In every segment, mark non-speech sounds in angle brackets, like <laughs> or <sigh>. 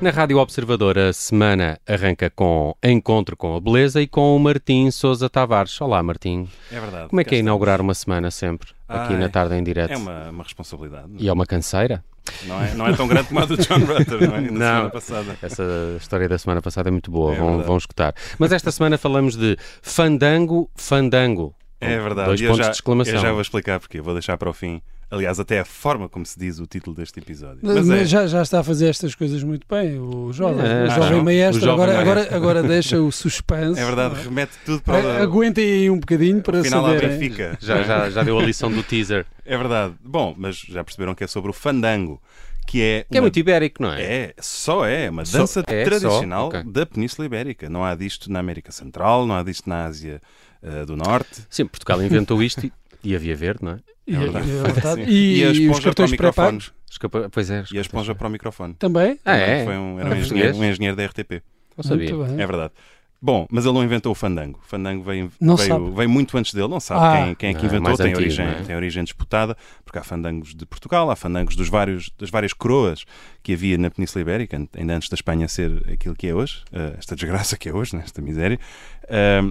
Na Rádio Observador, a semana arranca com Encontro com a Beleza e com o Martim Sousa Tavares. Olá, Martim. É verdade. Como é que é inaugurar uma semana sempre, aqui na tarde em direto? É uma, uma responsabilidade. E é uma canseira? Não, é, não é tão grande como a do John Rutter, não é? Da Não. semana passada. Essa história da semana passada é muito boa, É vão, vão escutar. Mas esta semana falamos de Fandango, Fandango. É verdade. Dois eu pontos já, de exclamação. Eu já vou explicar porque. Vou deixar para o fim. Aliás, até a forma como se diz o título deste episódio. Mas Mas é, já, já está a fazer estas coisas muito bem, o jovem, É, o jovem não? maestro. O jovem agora, maestro. Agora, agora deixa o suspense. é verdade, é? remete tudo para A- o. Aguentem aí um bocadinho para final à saberem. Benfica. Já, já, já deu a lição do teaser. É verdade. Bom, mas já perceberam que é sobre o fandango, que é. Que é uma- muito ibérico, não é? É, só é uma Só- dança é, tradicional só? Ok. da Península Ibérica. Não há disto na América Central, não há disto na Ásia eh, do Norte. Sim, Portugal inventou isto e, e havia verde, não é? E, É verdade. é verdade. E- a e os esponja para o cartões microfone. pré-pagos. Pois é. E a esponja para o microfone. também? Ah, é? Foi um, era É um, engenheiro, um engenheiro da RTP. Não sabia. Muito bem. É verdade. Bom, mas ele não inventou o fandango. O fandango veio, veio, veio muito antes dele. Não sabe Ah. quem, quem é que é inventou. mais tem, antigo, origem, é? tem origem disputada, porque há fandangos de Portugal, há fandangos dos vários, das várias coroas que havia na Península Ibérica, ainda antes da Espanha ser aquilo que é hoje, eh, esta desgraça que é hoje, né, esta miséria.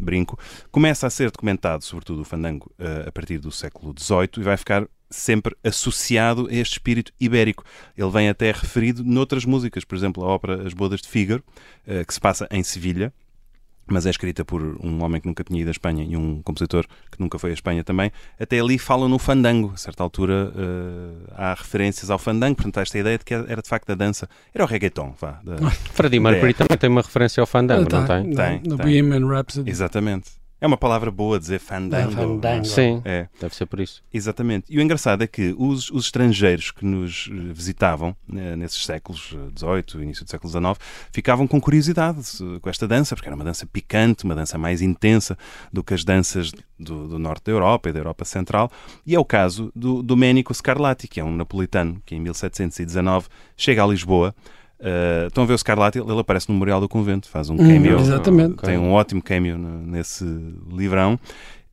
Brinco. Começa a ser documentado, sobretudo o fandango, eh, a partir do século XVIII e vai ficar sempre associado a este espírito ibérico. Ele vem até referido noutras músicas, por exemplo, a ópera As Bodas de Fígaro, eh, que se passa em Sevilha, mas é escrita por um homem que nunca tinha ido à Espanha e um compositor que nunca foi à Espanha também. Até ali falam no fandango. A certa altura eh, há referências ao fandango, portanto, há esta ideia de que era de facto a dança. Era o reggaeton, vá. da- Freddie Mercury É. também tem uma referência ao Fandango, Ah, não tá. tem? No- Tem, No tem. Bohemian Rhapsody. Exatamente. É uma palavra boa dizer fandango. É, fandango. Sim, É. deve ser por isso. Exatamente. E o engraçado é que os, os estrangeiros que nos eh, visitavam né, nesses séculos eh, XVIII, início do século XIX, ficavam com curiosidade eh, com esta dança, porque era uma dança picante, uma dança mais intensa do que as danças do, do norte da Europa e da Europa Central. E é o caso do Domenico Scarlatti, que é um napolitano que em 1719 chega a Lisboa. Eh, estão a ver o Scarlatti? Ele aparece no Memorial do Convento, faz um Hum, cameo. exatamente. Tem um ótimo cameo nesse livrão.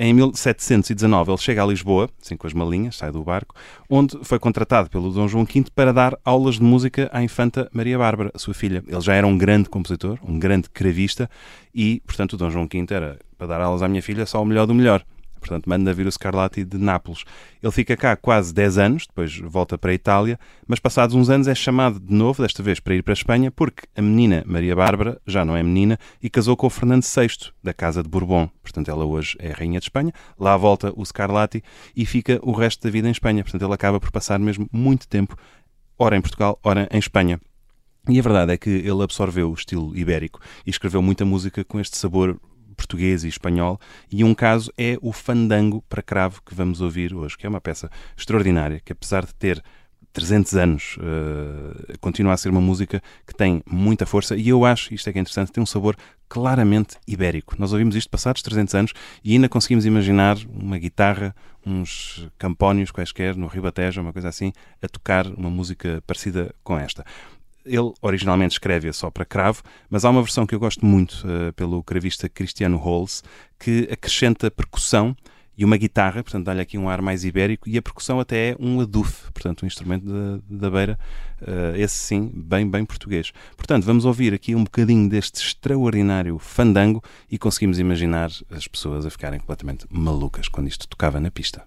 Em 1719 ele chega a Lisboa, assim com as malinhas, sai do barco, onde foi contratado pelo Dom João V para dar aulas de música à infanta Maria Bárbara, sua filha. Ele já era um grande compositor, um grande cravista e, portanto, o Dom João V era para dar aulas à minha filha só o melhor do melhor. Portanto, manda vir o Scarlatti de Nápoles. Ele fica cá quase 10 anos, depois volta para a Itália, mas passados uns anos é chamado de novo, desta vez para ir para a Espanha, porque a menina Maria Bárbara já não é menina e casou com o Fernando VI, da Casa de Bourbon. Portanto, ela hoje é Rainha de Espanha. Lá volta o Scarlatti e fica o resto da vida em Espanha. Portanto, ele acaba por passar mesmo muito tempo, ora em Portugal, ora em Espanha. E a verdade é que ele absorveu o estilo ibérico e escreveu muita música com este sabor português e espanhol, e um caso é o Fandango para Cravo que vamos ouvir hoje, que é uma peça extraordinária, que apesar de ter 300 anos, eh, continua a ser uma música que tem muita força e eu acho, isto é que é interessante, tem um sabor claramente ibérico. Nós ouvimos isto passados 300 anos e ainda conseguimos imaginar uma guitarra, uns campónios quaisquer no Ribatejo, uma coisa assim, a tocar uma música parecida com esta ele originalmente escreve só para cravo, mas há uma versão que eu gosto muito eh, pelo cravista Cristiano Holz, que acrescenta percussão e uma guitarra, portanto dá-lhe aqui um ar mais ibérico, e a percussão até é um adufe, portanto um instrumento da, da beira, eh, esse sim, bem, bem português. Portanto, vamos ouvir aqui um bocadinho deste extraordinário fandango e conseguimos imaginar as pessoas a ficarem completamente malucas quando isto tocava na pista.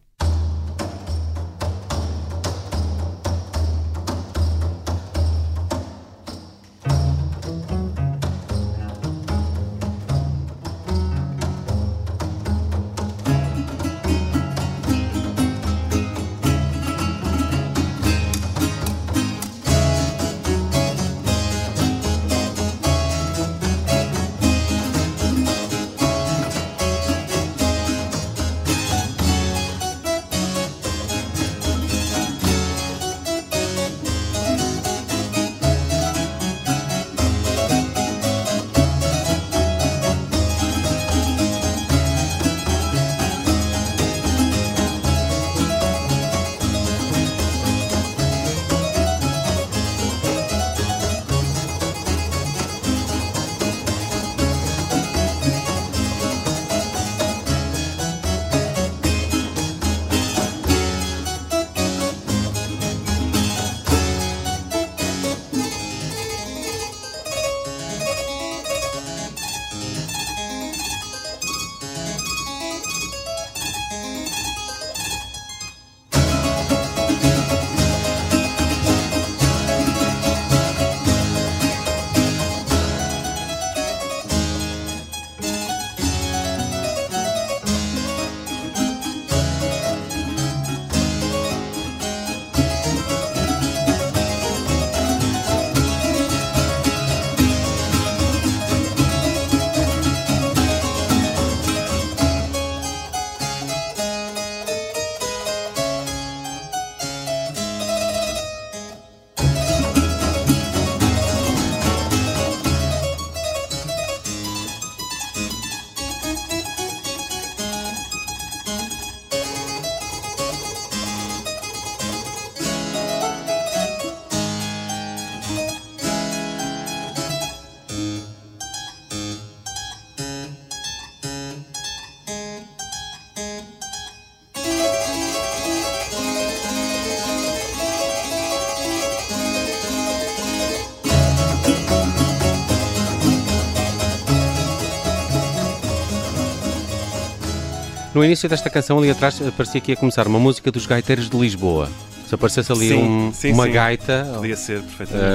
No início desta canção, ali atrás, parecia que ia começar uma música dos gaiteiros de Lisboa. Se aparecesse ali Sim, um- sim, uma sim. gaita, Podia ser perfeitamente.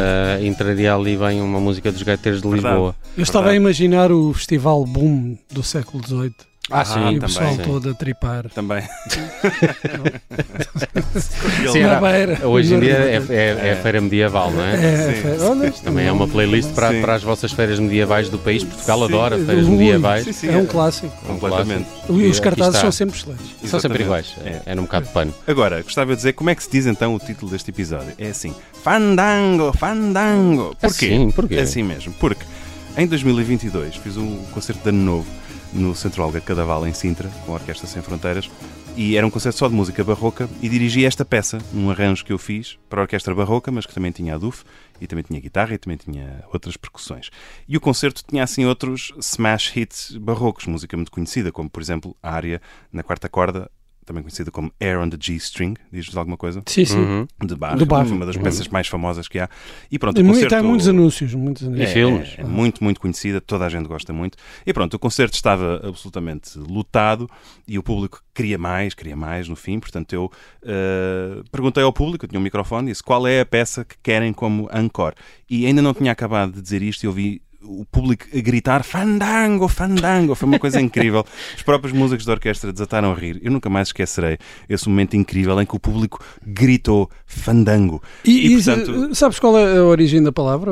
eh, entraria ali bem uma música dos gaiteiros de Verdade. Lisboa. Eu estava a imaginar o festival Boom do século XVIII. Ah, Ah, sim, e o também, pessoal sim. todo a tripar. Também. <laughs> Sim, era- beira. Hoje em dia é, é- é a feira medieval, não é? É, Sim, fe- sim. olha, Também é uma playlist para, Sim. para as vossas feiras medievais do país. Portugal Sim. adora feiras Ui, medievais. Sim, sim, é um é. clássico. Completamente. E os E aqui cartazes são sempre excelentes. São sempre Exatamente. iguais. É. É, num bocado de pano. Agora, gostava de dizer como é que se diz então o título deste episódio. É assim: Fandango, Fandango. Porquê? Assim, porquê? É assim mesmo. Porque em 2022 fiz um concerto de Ano Novo no Centro Alga Cadaval, em Sintra, com a Orquestra Sem Fronteiras. E era um concerto só de música barroca e dirigi esta peça, num arranjo que eu fiz para a Orquestra Barroca, mas que também tinha a DUF, e também tinha guitarra e também tinha outras percussões. E o concerto tinha assim outros smash hits barrocos, música muito conhecida, como por exemplo a área na quarta corda, também conhecida como Air on the G-String, diz-vos alguma coisa? Sim, sim. Uhum. De Bach, Do Bach. uma das peças mais famosas que há. E pronto, E o concerto... Tem muitos anúncios. Muitos anúncios. É, filmes. É, é muito, muito conhecida, toda a gente gosta muito. E pronto, o concerto estava absolutamente lotado e o público queria mais, queria mais no fim. Portanto, eu eh, perguntei ao público, eu tinha um microfone, e disse qual é a peça que querem como encore. E ainda não tinha acabado de dizer isto e ouvi o público a gritar Fandango, Fandango. Foi uma coisa incrível. Os próprios músicos da orquestra desataram a rir. Eu nunca mais esquecerei esse momento incrível em que o público gritou Fandango. E, E, e, portanto- sabes qual é a origem da palavra?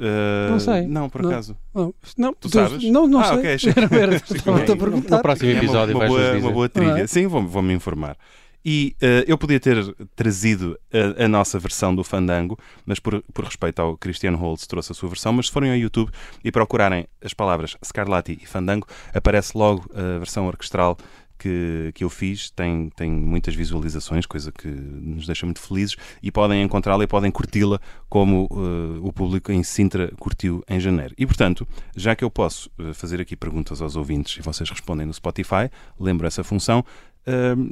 Eh, Não sei. Não, por Não. acaso. Não, não, Tu sabes? Não, não Ah, sei. ok, achei- Era, era, achei que estava-te a bem. perguntar. No próximo É uma- episódio uma, boa, dizer. uma boa trilha. Ah, é? Sim, vou- vou-me informar. E eh, eu podia ter trazido a, a nossa versão do Fandango, mas por, por respeito ao Cristiano Holtz trouxe a sua versão. Mas se forem ao YouTube e procurarem as palavras Scarlatti e Fandango, aparece logo a versão orquestral que, que eu fiz. Tem, tem muitas visualizações, coisa que nos deixa muito felizes. E podem encontrá-la e podem curti-la como eh, o público em Sintra curtiu em janeiro. E portanto, já que eu posso eh, fazer aqui perguntas aos ouvintes e vocês respondem no Spotify, lembro essa função.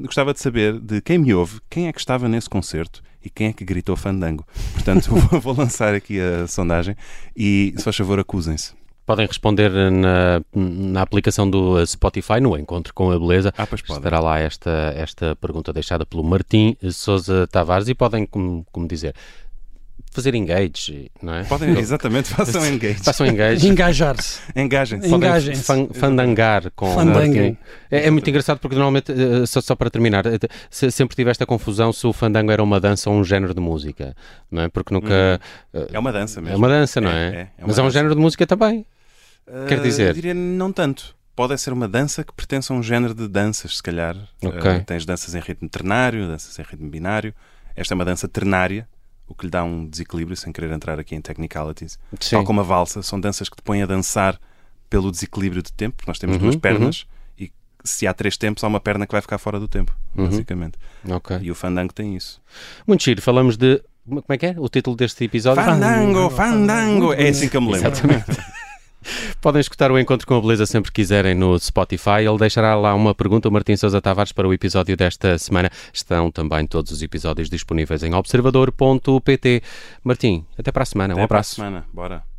Gostava de saber de quem me ouve, quem é que estava nesse concerto e quem é que gritou fandango. Portanto, <laughs> vou, vou lançar aqui a sondagem e, se faz favor, acusem-se. Podem responder na, na aplicação do Spotify, no Encontro com a Beleza. Ah, pois podem. Estará lá esta, esta pergunta deixada pelo Martim Sousa Tavares e podem, como, como dizer, fazer engage, não é? Podem, <laughs> exatamente, façam engage. Façam engage. Engajar-se. Engajem-se. Fan- fandangar com o Fandanguem. É, é muito engraçado porque normalmente, eh, só, só para terminar, eh, se- sempre tive esta confusão se o fandango era uma dança ou um género de música, não é? Porque nunca. eh, É uma dança mesmo. É uma dança, não É, é? é, é Mas é um dança. género de música também. quer Ah, dizer- eu diria não tanto. Pode ser uma dança que pertence a um género de danças, se calhar. Ok. Ah, tens danças em ritmo ternário, danças em ritmo binário. Esta é uma dança ternária, o que lhe dá um desequilíbrio, sem querer entrar aqui em technicalities. Sim. Tal como a valsa, são danças que te põem a dançar pelo desequilíbrio de tempo, porque nós temos Uhum, duas pernas e se há três tempos, há uma perna que vai ficar fora do tempo, Uhum. basicamente. Ok. E o fandango tem isso. Muito giro. Falamos de. Como é que é? O título deste episódio? Fandango, Fandango, fandango! É assim que eu me lembro. Exatamente. <laughs> Podem escutar o Encontro com a Beleza sempre que quiserem no Spotify. Ele deixará lá uma pergunta, o Martim Sousa Tavares, para o episódio desta semana. Estão também todos os episódios disponíveis em observador.pt. Martim, até para a semana. um Até para a abraço. semana. Bora.